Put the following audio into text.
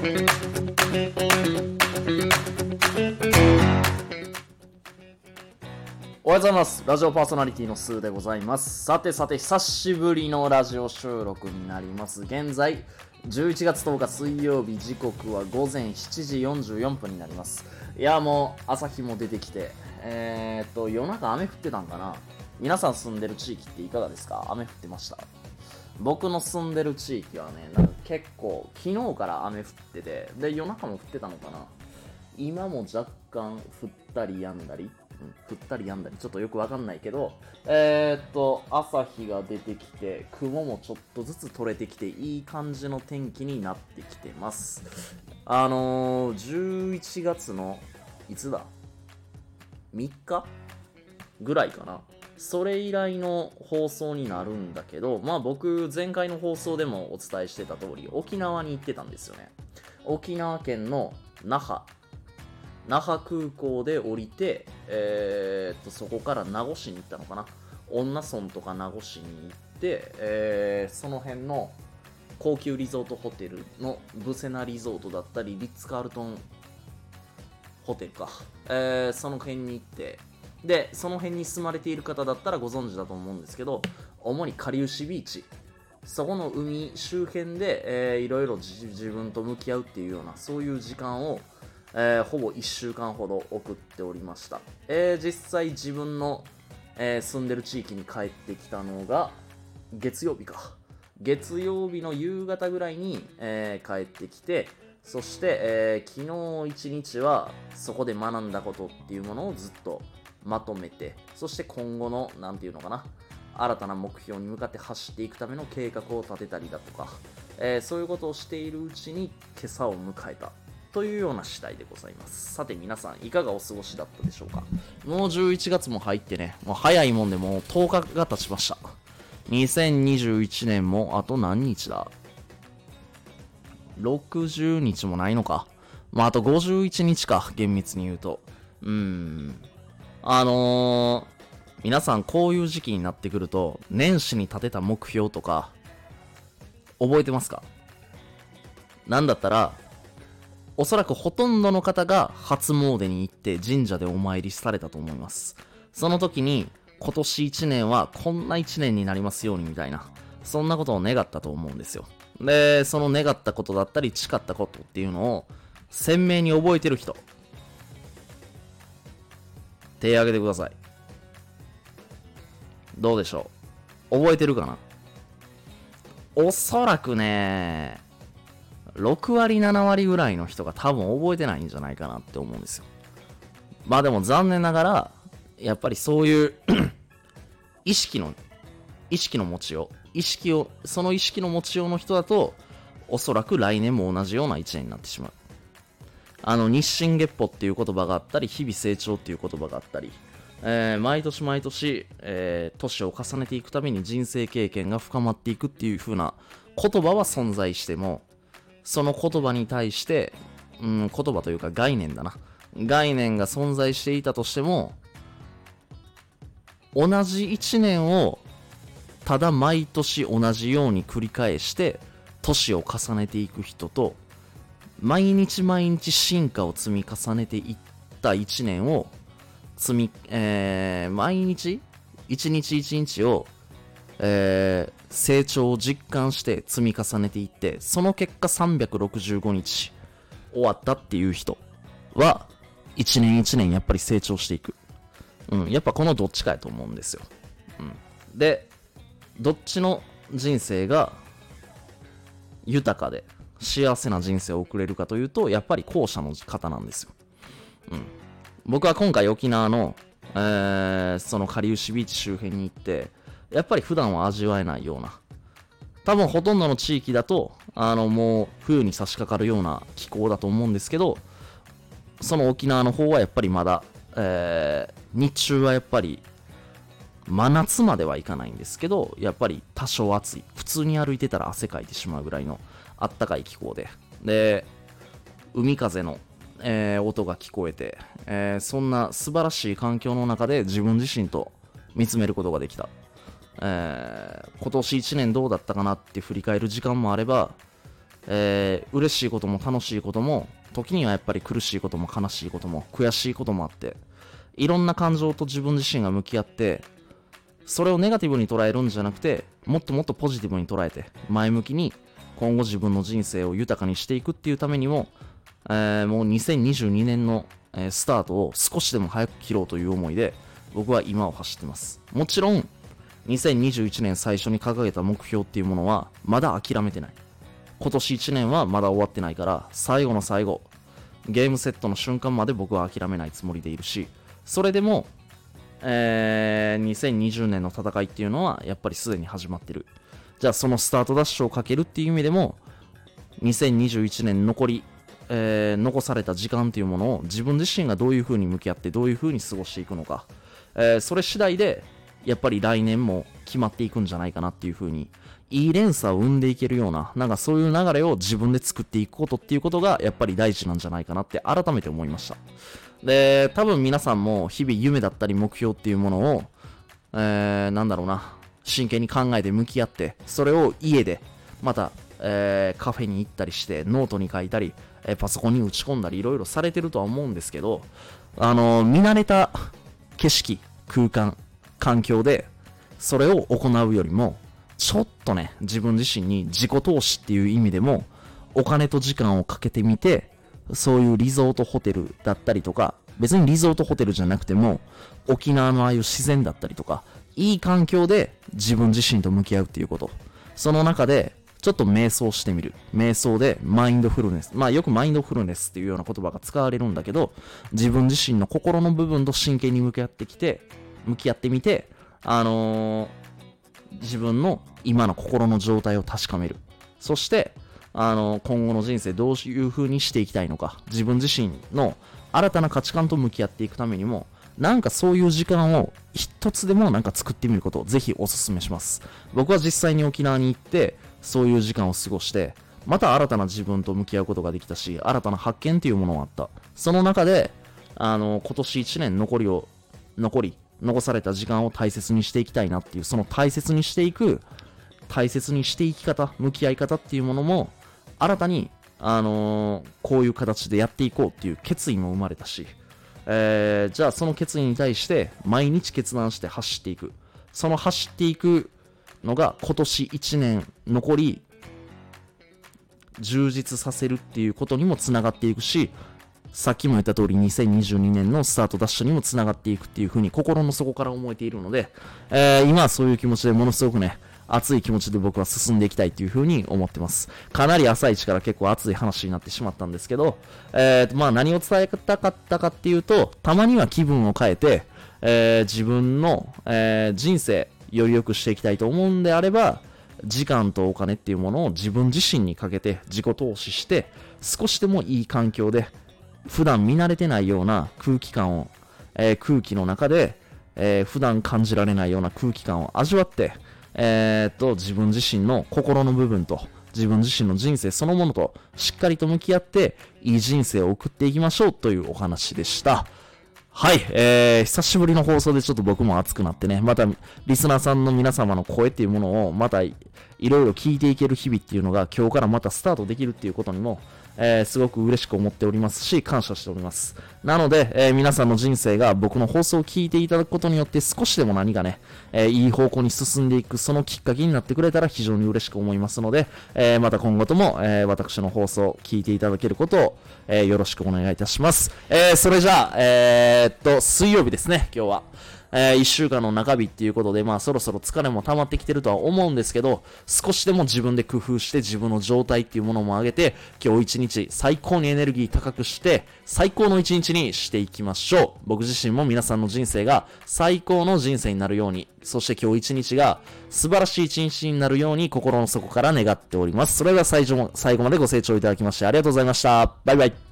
おはようございます。ラジオパーソナリティのスーでございます。さてさて、久しぶりのラジオ収録になります。現在、11月10日水曜日、時刻は午前7時44分になります。いや、もう朝日も出てきて、えー、っと、夜中雨降ってたんかな皆さん住んでる地域っていかがですか？雨降ってました？僕の住んでる地域はね、なん結構、昨日から雨降ってて、で、夜中も降ってたのかな今も若干降ったり止んだり、うん、降ったり止んだり、ちょっとよくわかんないけど、えー、っと、朝日が出てきて、雲もちょっとずつ取れてきて、いい感じの天気になってきてます。あのー、11月の、いつだ ?3 日ぐらいかな。それ以来の放送になるんだけど、まあ僕、前回の放送でもお伝えしてた通り、沖縄に行ってたんですよね。沖縄県の那覇。那覇空港で降りて、えー、っとそこから名護市に行ったのかな。恩納村とか名護市に行って、えーその辺の高級リゾートホテルのブセナリゾートだったりリッツ・カールトンホテルか、えーその辺に行ってでその辺に住まれている方だったらご存知だと思うんですけど主にかりゆしビーチ。そこの海周辺で、えーいろいろ自自分と向き合うっていうようなそういう時間をえーほぼ1週間ほど送っておりました、えー実際自分の、えー住んでる地域に帰ってきたのが月曜日か。月曜日の夕方ぐらいに、えー帰ってきてそして、えー昨日一日はそこで学んだことっていうものをずっとまとめてそして今後の何て言うのかな新たな目標に向かって走っていくための計画を立てたりだとか、えーそういうことをしているうちに今朝を迎えたというような次第でございます。さて皆さん、いかがお過ごしだったでしょうかもう11月も入ってね、もう早いもんでもう10日が経ちました。2021年もあと何日だ ?60 日もないのか。まあ、あと51日か、厳密に言うと。うーん。あのー、皆さんこういう時期になってくると、年始に立てた目標とか、覚えてますか？なんだったら、おそらくほとんどの方が初詣に行って神社でお参りされたと思います。その時に今年1年はこんな1年になりますようにみたいな、そんなことを願ったと思うんですよ。で、その願ったことだったり誓ったことっていうのを鮮明に覚えてる人、手挙げてください。どうでしょう？覚えてるかな？おそらくね、6割7割ぐらいの人が多分覚えてないんじゃないかなって思うんですよ。まあでも残念ながらやっぱりそういう 意識の意識の持ちよう意識をその意識の持ちようの人だとおそらく来年も同じような1年になってしまう。あの日進月歩っていう言葉があったり日々成長っていう言葉があったりえー毎年毎年、えー年を重ねていくために人生経験が深まっていくっていう風な言葉は存在してもその言葉に対して、うん、言葉というか概念だな。概念が存在していたとしても、同じ1年をただ毎年同じように繰り返して年を重ねていく人と毎日毎日進化を積み重ねていった1年を積み、えー毎日一日一日をえー成長を実感して積み重ねていって、その結果365日終わったっていう人は、一年一年やっぱり成長していく。うん、やっぱこのどっちかやと思うんですよ。うん。で、どっちの人生が豊かで幸せな人生を送れるかというと、やっぱり後者の方なんですよ。うん。僕は今回沖縄の、えーそのかりゆしビーチ周辺に行って、やっぱり普段は味わえないような、多分ほとんどの地域だと、あのもう冬に差し掛かるような気候だと思うんですけど、その沖縄の方はやっぱりまだ、えー日中はやっぱり真夏まではいかないんですけど、やっぱり多少暑い。普通に歩いてたら汗かいてしまうぐらいのあったかい気候で。で、海風の、えー音が聞こえて、えーそんな素晴らしい環境の中で自分自身と見つめることができた。えー今年1年どうだったかなって振り返る時間もあれば、えー、嬉しいことも楽しいことも、時にはやっぱり苦しいことも悲しいことも悔しいこともあって、いろんな感情と自分自身が向き合って、それをネガティブに捉えるんじゃなくて、もっともっとポジティブに捉えて、前向きに今後自分の人生を豊かにしていくっていうためにも、えー、もう2022年の、え、スタートを少しでも早く切ろうという思いで、僕は今を走ってます。もちろん、2021年最初に掲げた目標っていうものは、まだ諦めてない。今年1年はまだ終わってないから、最後の最後、ゲームセットの瞬間まで僕は諦めないつもりでいるし、それでも、えー、2020年の戦いっていうのはやっぱりすでに始まってる。じゃあそのスタートダッシュをかけるっていう意味でも、2021年残り、えー、残された時間っていうものを自分自身がどういう風に向き合ってどういう風に過ごしていくのか、えー、それ次第でやっぱり来年も決まっていくんじゃないかなっていう風にいい連鎖を生んでいけるような、なんかそういう流れを自分で作っていくことっていうことがやっぱり大事なんじゃないかなって改めて思いました。で、多分皆さんも日々夢だったり目標っていうものを、えー、なんだろうな、真剣に考えて向き合って、それを家で、また、えー、カフェに行ったりして、ノートに書いたり、えー、パソコンに打ち込んだり、いろいろされてるとは思うんですけど、あのー、見慣れた景色、空間、環境で、それを行うよりも、ちょっとね、自分自身に自己投資っていう意味でも、お金と時間をかけてみて、そういうリゾートホテルだったりとか、別にリゾートホテルじゃなくても、沖縄のああいう自然だったりとか、いい環境で自分自身と向き合うっていうこと。その中で、ちょっと瞑想してみる。瞑想でマインドフルネス。まあよくマインドフルネスっていうような言葉が使われるんだけど、自分自身の心の部分と真剣に向き合ってきて、向き合ってみて、あのー、自分の今の心の状態を確かめる。そして、あの、今後の人生どういう風にしていきたいのか、自分自身の新たな価値観と向き合っていくためにも、なんかそういう時間を一つでもなんか作ってみることをぜひお勧めします。僕は実際に沖縄に行って、そういう時間を過ごして、また新たな自分と向き合うことができたし、新たな発見っていうものがあった。その中で、あの、今年1年残りを、残り、残された時間を大切にしていきたいなっていう、その大切にしていく、大切にしていき方、向き合い方っていうものも、新たに、あのー、こういう形でやっていこうっていう決意も生まれたし、えー、じゃあその決意に対して毎日決断して走っていく。その走っていくのが今年1年残り充実させるっていうことにもつながっていくし、さっきも言った通り2022年のスタートダッシュにもつながっていくっていうふうに心の底から思えているので、えー、今はそういう気持ちでものすごくね、熱い気持ちで僕は進んでいきたいというふうに思ってます。かなり朝一から結構熱い話になってしまったんですけど、えー、まあ何を伝えたかったかっていうと、たまには気分を変えて、えー、自分の、えー、人生、より良くしていきたいと思うんであれば、時間とお金っていうものを自分自身にかけて自己投資して、少しでもいい環境で、普段見慣れてないような空気感を、えー、空気の中で、えー、普段感じられないような空気感を味わって、えー、っと、自分自身の心の部分と、自分自身の人生そのものとしっかりと向き合って、いい人生を送っていきましょうというお話でした。はい、えー、久しぶりの放送でちょっと僕も熱くなってね、またリスナーさんの皆様の声っていうものをまたいろいろ聞いていける日々っていうのが今日からまたスタートできるっていうことにも、えー、すごく嬉しく思っておりますし、感謝しております。なので、えー、皆さんの人生が僕の放送を聞いていただくことによって少しでも何かね、えー、いい方向に進んでいく、そのきっかけになってくれたら非常に嬉しく思いますので、えまた今後とも、え私の放送を聞いていただけることを、えよろしくお願いいたします。えそれじゃあ、えっと、水曜日ですね、今日は。えー、1週間の中日っていうことで、まあそろそろ疲れも溜まってきてるとは思うんですけど、少しでも自分で工夫して自分の状態っていうものも上げて、今日一日最高にエネルギー高くして、最高の一日にしていきましょう。僕自身も皆さんの人生が最高の人生になるように、そして今日一日が素晴らしい一日になるように心の底から願っております。それでは最後最後までご清聴いただきましてありがとうございました。バイバイ。